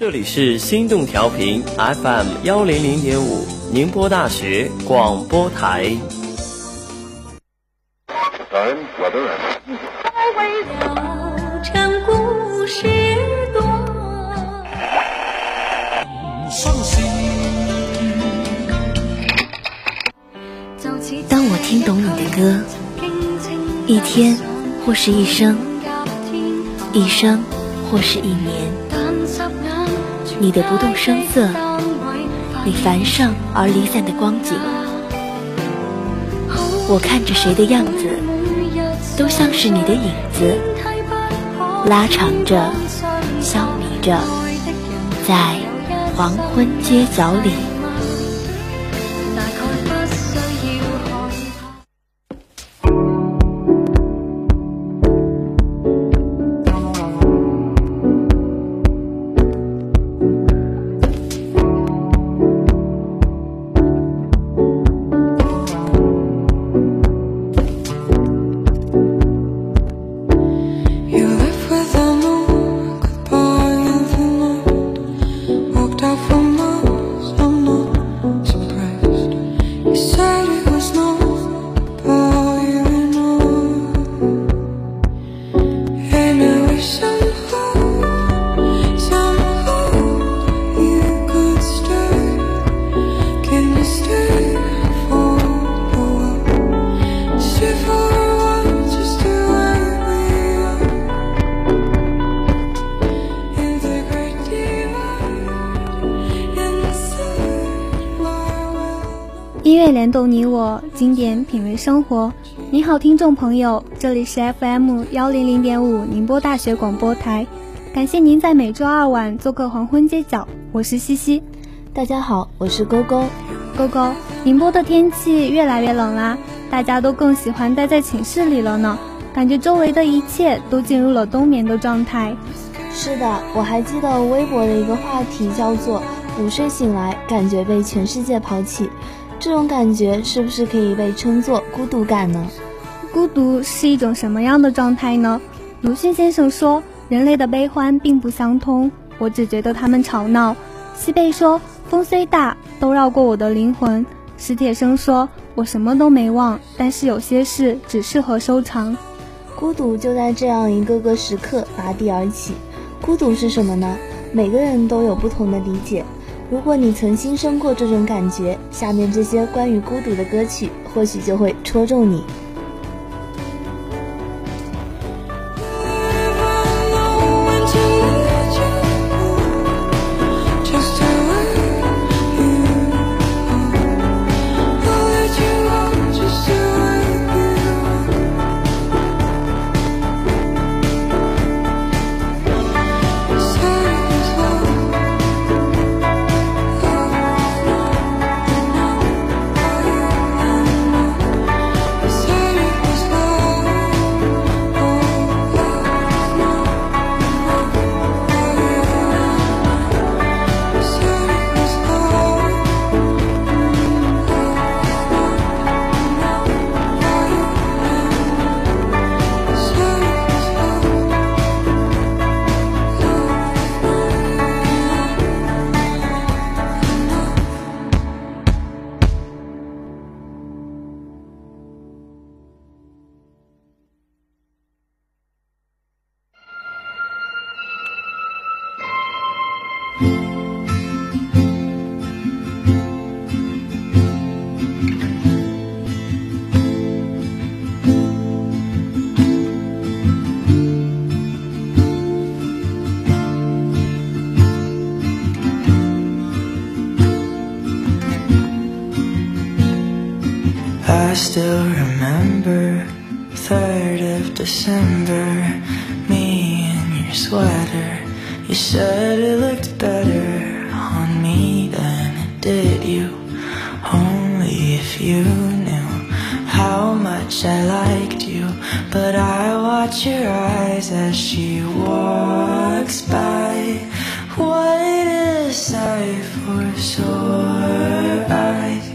这里是心动调频 FM 幺零零点五，宁波大学广播台。当我听懂你的歌，一天或是一生，一生或是一年。你的不动声色，你繁盛而离散的光景，我看着谁的样子，都像是你的影子，拉长着，消弭着，在黄昏街角里。联动你我，经典品味生活。你好，听众朋友，这里是 FM 幺零零点五宁波大学广播台。感谢您在每周二晚做客黄昏街角，我是西西。大家好，我是勾勾。勾勾，宁波的天气越来越冷啦，大家都更喜欢待在寝室里了呢，感觉周围的一切都进入了冬眠的状态。是的，我还记得微博的一个话题叫做“午睡醒来，感觉被全世界抛弃”。这种感觉是不是可以被称作孤独感呢？孤独是一种什么样的状态呢？鲁迅先生说，人类的悲欢并不相通，我只觉得他们吵闹。西贝说，风虽大，都绕过我的灵魂。史铁生说，我什么都没忘，但是有些事只适合收藏。孤独就在这样一个个时刻拔地而起。孤独是什么呢？每个人都有不同的理解。如果你曾心生过这种感觉，下面这些关于孤独的歌曲或许就会戳中你。I still remember 3rd of December Me in your sweater. You said it looked better on me than it did you. Only if you knew how much I liked you. But I watch your eyes as she walks by. What a sight for sore eyes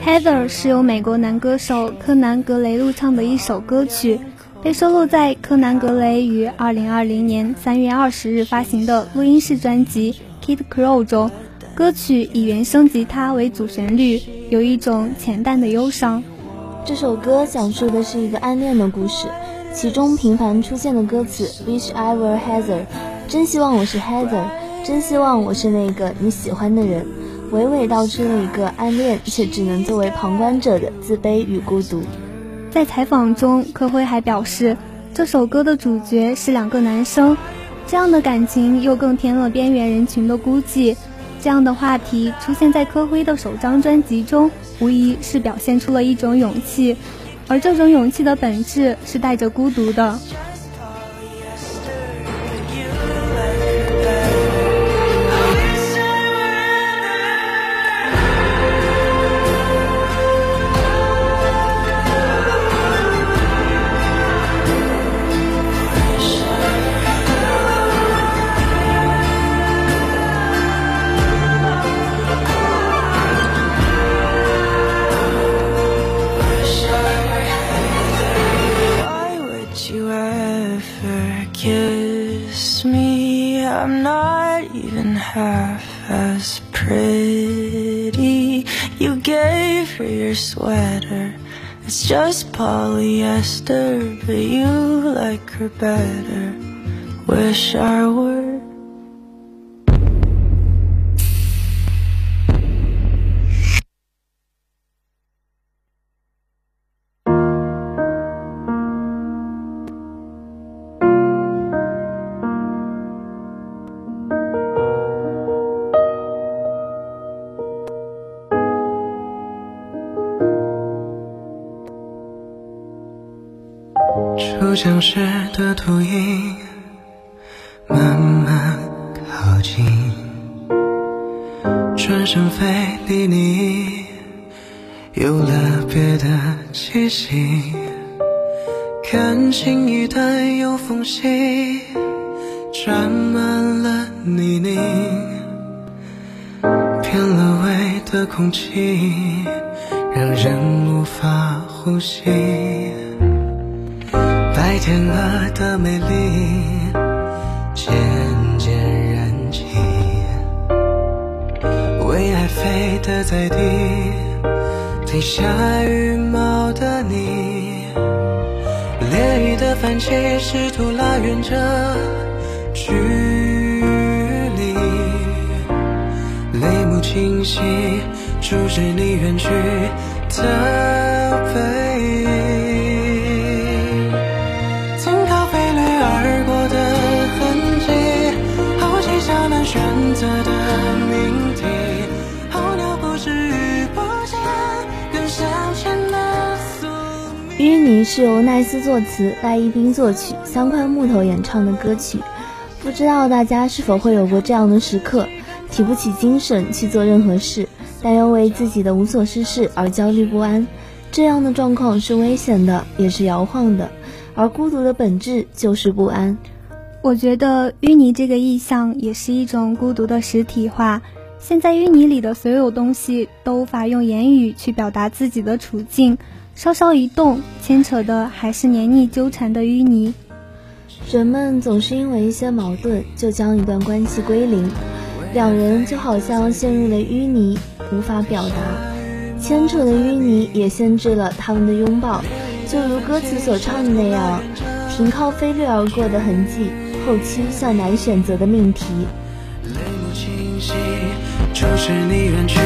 Heather 是由美国男歌手柯南·格雷录唱的一首歌曲，被收录在柯南·格雷于2020年3月20日发行的录音室专辑《Kid Crow》中。歌曲以原声吉他为主旋律，有一种浅淡的忧伤。这首歌讲述的是一个暗恋的故事，其中频繁出现的歌词 “Wish I were Heather”，真希望我是 Heather，真希望我是那个你喜欢的人，娓娓道出了一个暗恋却只能作为旁观者的自卑与孤独。在采访中，柯辉还表示，这首歌的主角是两个男生，这样的感情又更添了边缘人群的孤寂。这样的话题出现在柯辉的首张专辑中，无疑是表现出了一种勇气，而这种勇气的本质是带着孤独的。kiss me, I'm not even half as pretty. You gave her your sweater, it's just polyester, but you like her better. Wish I were. 你，有了别的气息。感情一旦有缝隙，沾满了泥泞，变了味的空气，让人无法呼吸。白天鹅的美丽飞得再低，停下羽毛的你，烈日的泛起，试图拉远这距离，泪目清晰，注视你远去的背淤泥是由奈斯作词、赖一冰作曲、三块木头演唱的歌曲。不知道大家是否会有过这样的时刻，提不起精神去做任何事，但又为自己的无所事事而焦虑不安。这样的状况是危险的，也是摇晃的。而孤独的本质就是不安。我觉得淤泥这个意象也是一种孤独的实体化。现在淤泥里的所有东西都无法用言语去表达自己的处境。稍稍一动，牵扯的还是黏腻纠缠的淤泥。人们总是因为一些矛盾，就将一段关系归零，两人就好像陷入了淤泥，无法表达。牵扯的淤泥也限制了他们的拥抱，就如歌词所唱的那样，停靠飞掠而过的痕迹，后期向难选择的命题。泪目清晰，就是你远去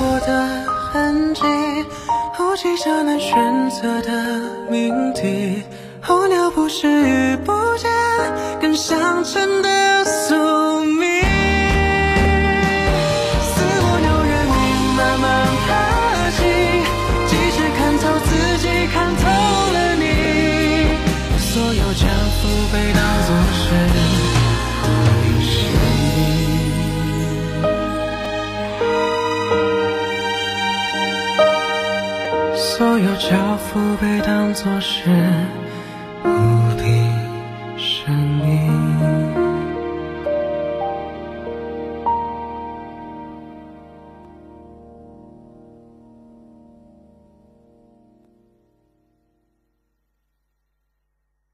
过的痕迹。呼吸下难选择的命题，候鸟不是遇不见。更相称的宿命。似我有人命慢慢爬行，即使看透自己，看透了你，所有交付被当交付被当作是无比生命。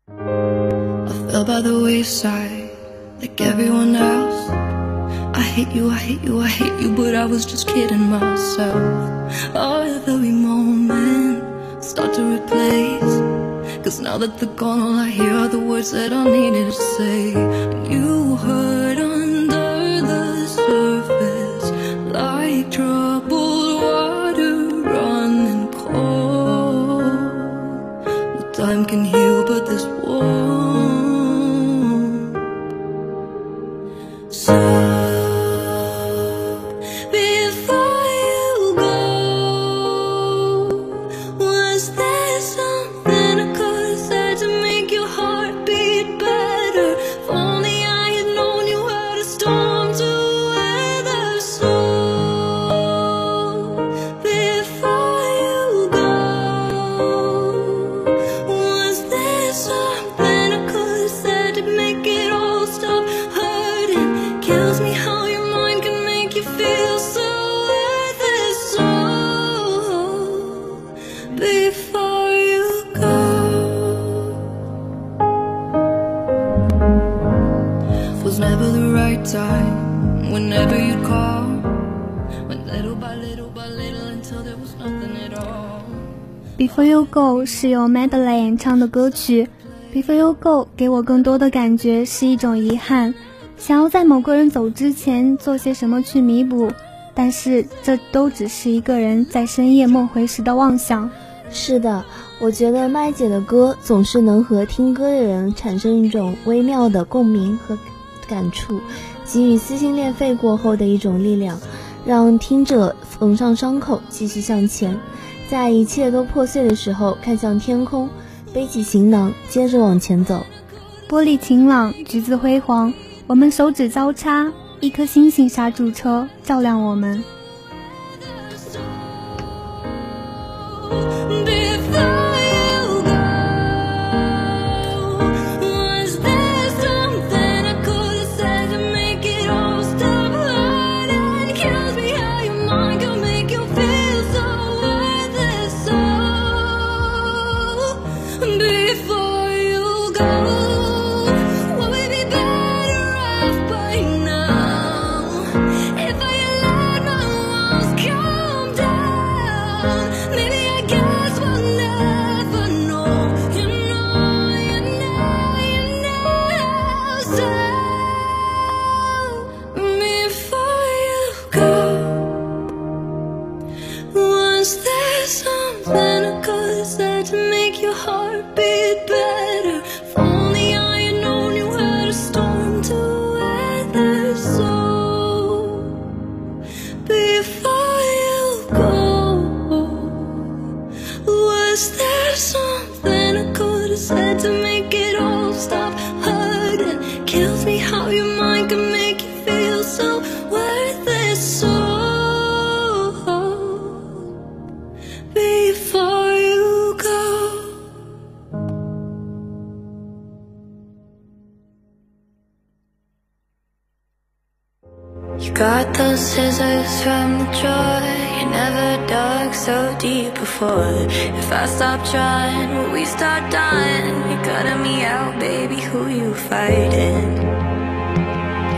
I fell by the wayside like everyone else. I hate you, I hate you, I hate you, but I was just kidding myself. Oh, every moment start to replace. Cause now that they're gone, all I hear are the words that I needed to say. You hurt Go 是由 Madeleine 演唱的歌曲。Before You Go 给我更多的感觉是一种遗憾，想要在某个人走之前做些什么去弥补，但是这都只是一个人在深夜梦回时的妄想。是的，我觉得麦姐的歌总是能和听歌的人产生一种微妙的共鸣和感触，给予撕心裂肺过后的一种力量，让听者缝上伤口，继续向前。在一切都破碎的时候，看向天空，背起行囊，接着往前走。玻璃晴朗，橘子辉煌，我们手指交叉，一颗星星刹住车，照亮我们。Got those scissors from the drawer. You never dug so deep before. If I stop trying, will we start dying? You're cutting me out, baby. Who you fighting?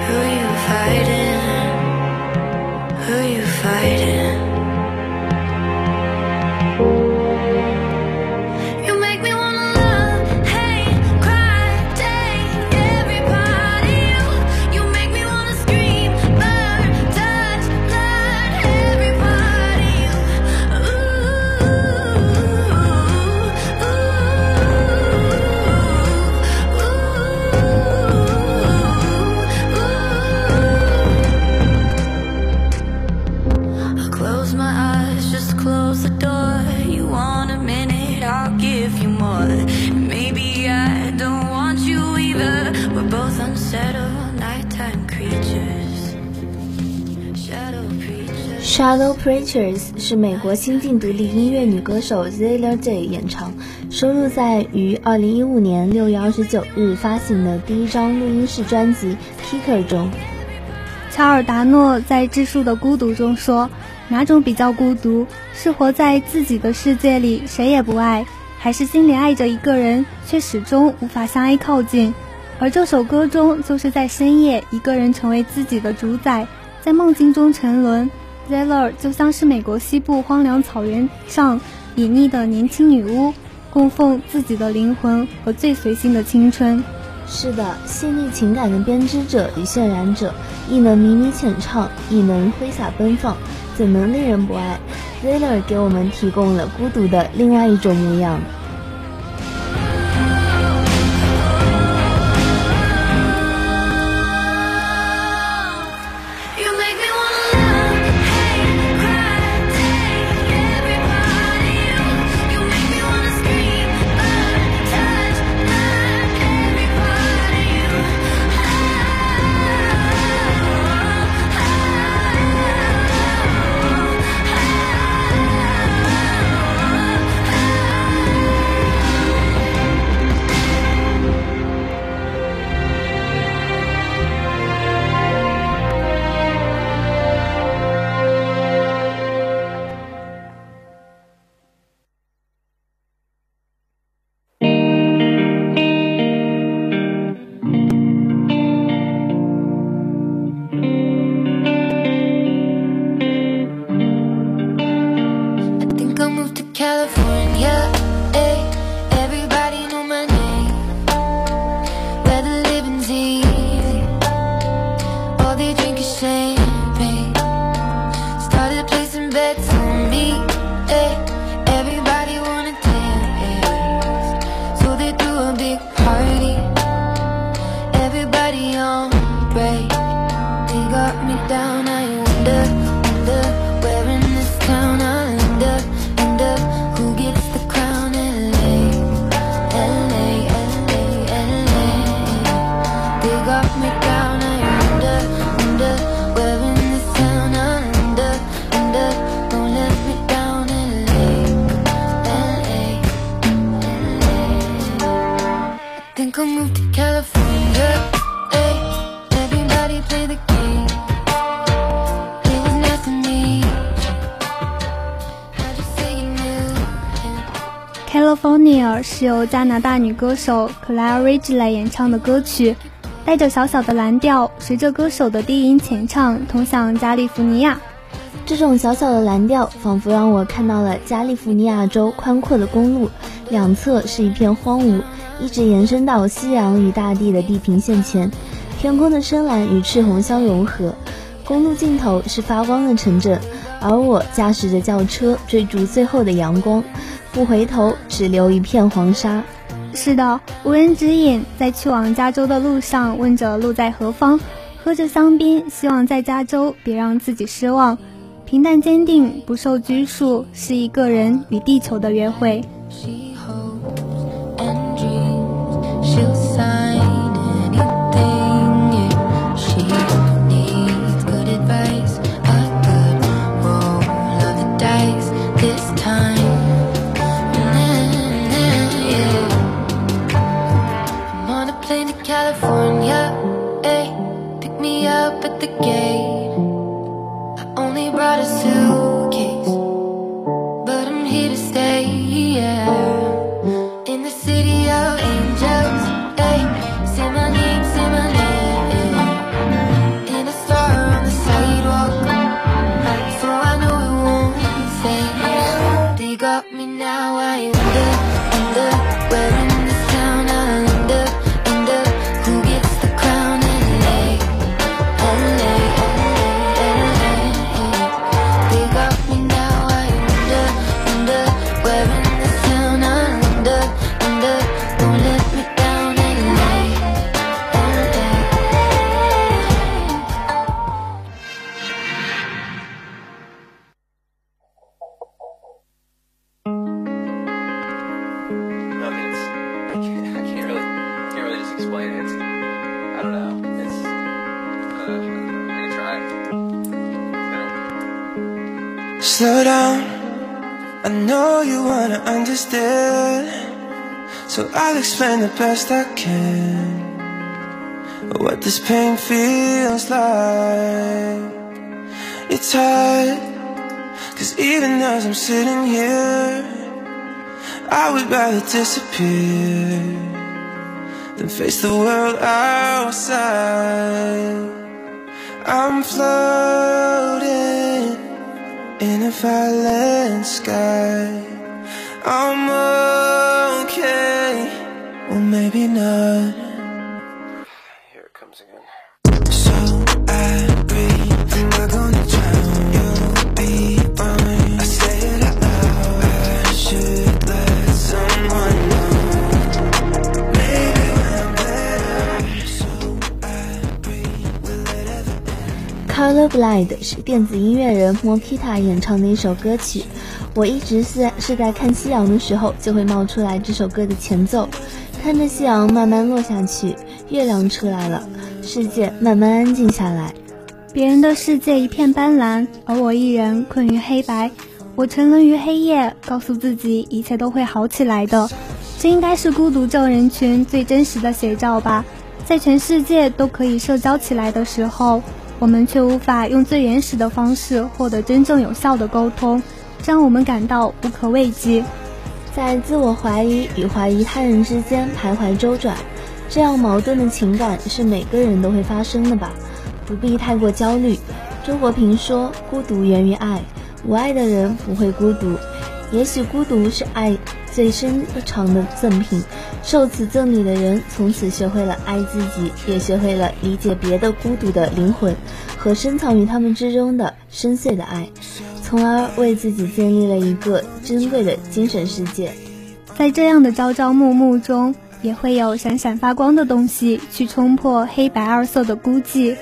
Who you fighting? Who you fighting? Hello Preachers 是美国新晋独立音乐女歌手 Zayla Day 演唱，收录在于2015年6月29日发行的第一张录音室专辑《Kicker》中。乔尔达诺在《质数的孤独》中说：“哪种比较孤独？是活在自己的世界里谁也不爱，还是心里爱着一个人却始终无法向爱靠近？”而这首歌中，就是在深夜，一个人成为自己的主宰，在梦境中沉沦。Zeller 就像是美国西部荒凉草原上隐匿的年轻女巫，供奉自己的灵魂和最随性的青春。是的，细腻情感的编织者与渲染者，亦能迷离浅唱，亦能挥洒奔放，怎能令人不爱？Zeller 给我们提供了孤独的另外一种模样。down 由加拿大女歌手 Claire Ridgely 演唱的歌曲，带着小小的蓝调，随着歌手的低音浅唱，通向加利福尼亚。这种小小的蓝调，仿佛让我看到了加利福尼亚州宽阔的公路，两侧是一片荒芜，一直延伸到夕阳与大地的地平线前，天空的深蓝与赤红相融合，公路尽头是发光的城镇，而我驾驶着轿车追逐最后的阳光。不回头，只留一片黄沙。是的，无人指引，在去往加州的路上，问着路在何方，喝着香槟，希望在加州别让自己失望。平淡坚定，不受拘束，是一个人与地球的约会。the gate. Slow down, I know you wanna understand. So I'll explain the best I can what this pain feels like. It's hard, cause even as I'm sitting here, I would rather disappear than face the world outside. I'm floating in a violent sky. I'm okay, well maybe not. Here it comes again. Colorblind 是电子音乐人 Mokita 演唱的一首歌曲。我一直是是在看夕阳的时候就会冒出来这首歌的前奏，看着夕阳慢慢落下去，月亮出来了，世界慢慢安静下来。别人的世界一片斑斓，而我一人困于黑白。我沉沦于黑夜，告诉自己一切都会好起来的。这应该是孤独症人群最真实的写照吧。在全世界都可以社交起来的时候，我们却无法用最原始的方式获得真正有效的沟通。让我们感到无可慰藉，在自我怀疑与怀疑他人之间徘徊周转，这样矛盾的情感是每个人都会发生的吧？不必太过焦虑。周国平说：“孤独源于爱，无爱的人不会孤独。也许孤独是爱最深长的赠品，受此赠礼的人从此学会了爱自己，也学会了理解别的孤独的灵魂和深藏于他们之中的深邃的爱。”从而为自己建立了一个珍贵的精神世界，在这样的朝朝暮暮中，也会有闪闪发光的东西去冲破黑白二色的孤寂。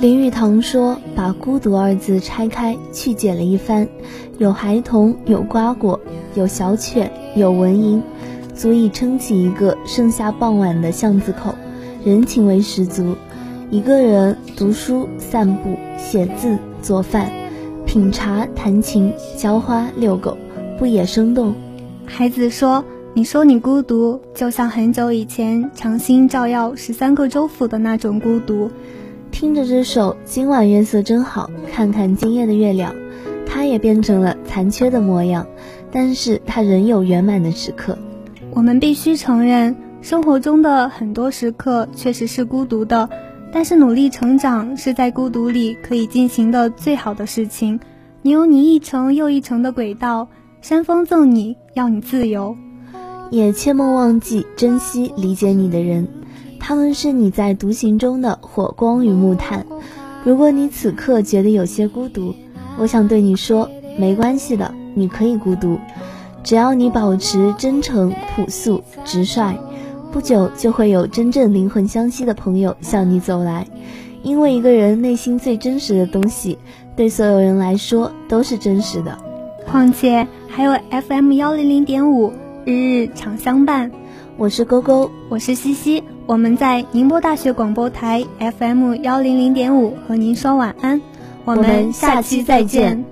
林语堂说：“把‘孤独’二字拆开去解了一番，有孩童，有瓜果，有小犬，有蚊蝇，足以撑起一个盛夏傍晚的巷子口，人情味十足。一个人读书、散步、写字、做饭、品茶、弹琴、浇花、遛狗，不也生动？”孩子说：“你说你孤独，就像很久以前长星照耀十三个州府的那种孤独。”听着这首《今晚月色真好》，看看今夜的月亮，它也变成了残缺的模样，但是它仍有圆满的时刻。我们必须承认，生活中的很多时刻确实是孤独的，但是努力成长是在孤独里可以进行的最好的事情。你有你一程又一程的轨道，山峰赠你，要你自由。也切莫忘记珍惜理解你的人，他们是你在独行中的火光与木炭。如果你此刻觉得有些孤独，我想对你说，没关系的，你可以孤独，只要你保持真诚、朴素、直率，不久就会有真正灵魂相吸的朋友向你走来。因为一个人内心最真实的东西，对所有人来说都是真实的。况且还有 FM 幺零零点五，日日常相伴。我是勾勾，我是西西，我们在宁波大学广播台 FM 幺零零点五和您说晚安，我们下期再见。